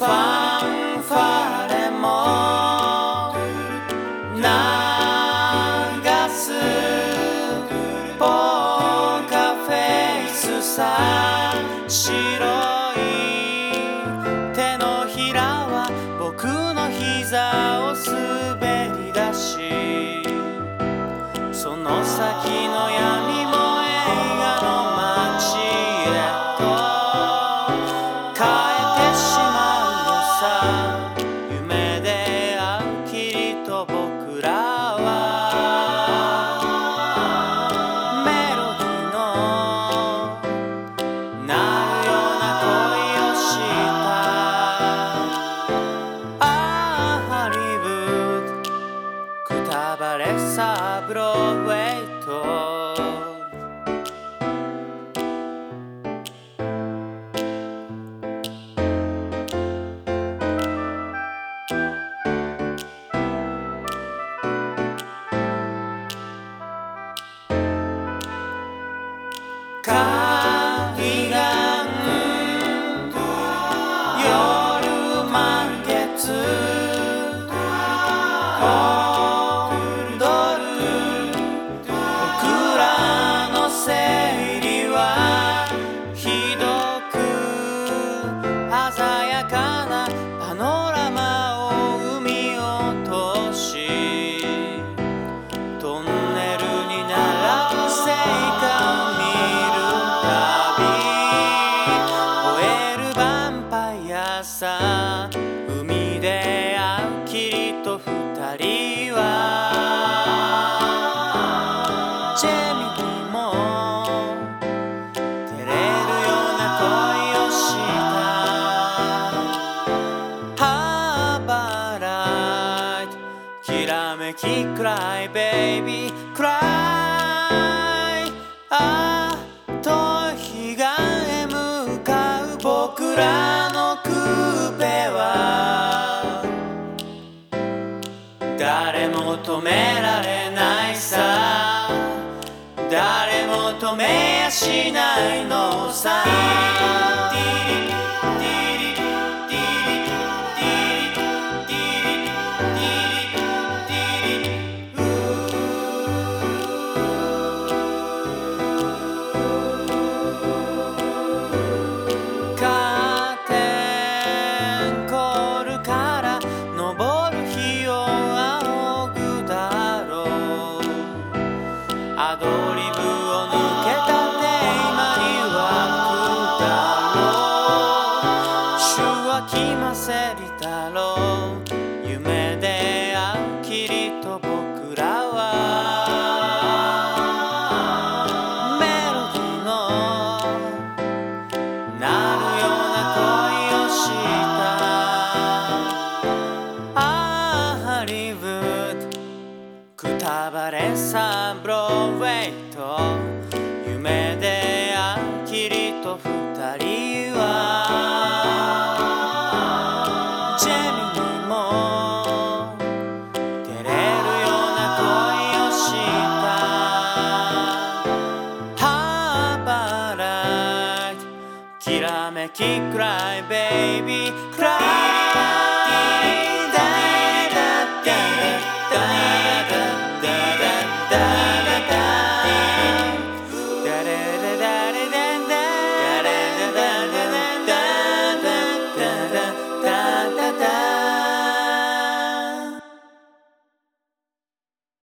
ファンファレも流すポーカフェイスさ白い手のひらは僕の膝を滑り出しその先パイアさ海で会う霧と二人はジェミにも照れるような恋をした。ハーバーライトきらめきくらいベイビーくらい。ああ遠い彼岸へ向かう僕ら。止められないさ。誰も止めやしないのさ。アドリブを抜けたテーマに湧くだろう主は来ませりだろうくたばれさブロウェイと夢で会う霧と二人は。ジェミにも。照れるような恋をした。ハーバーライト。きらめきくらいベイビー。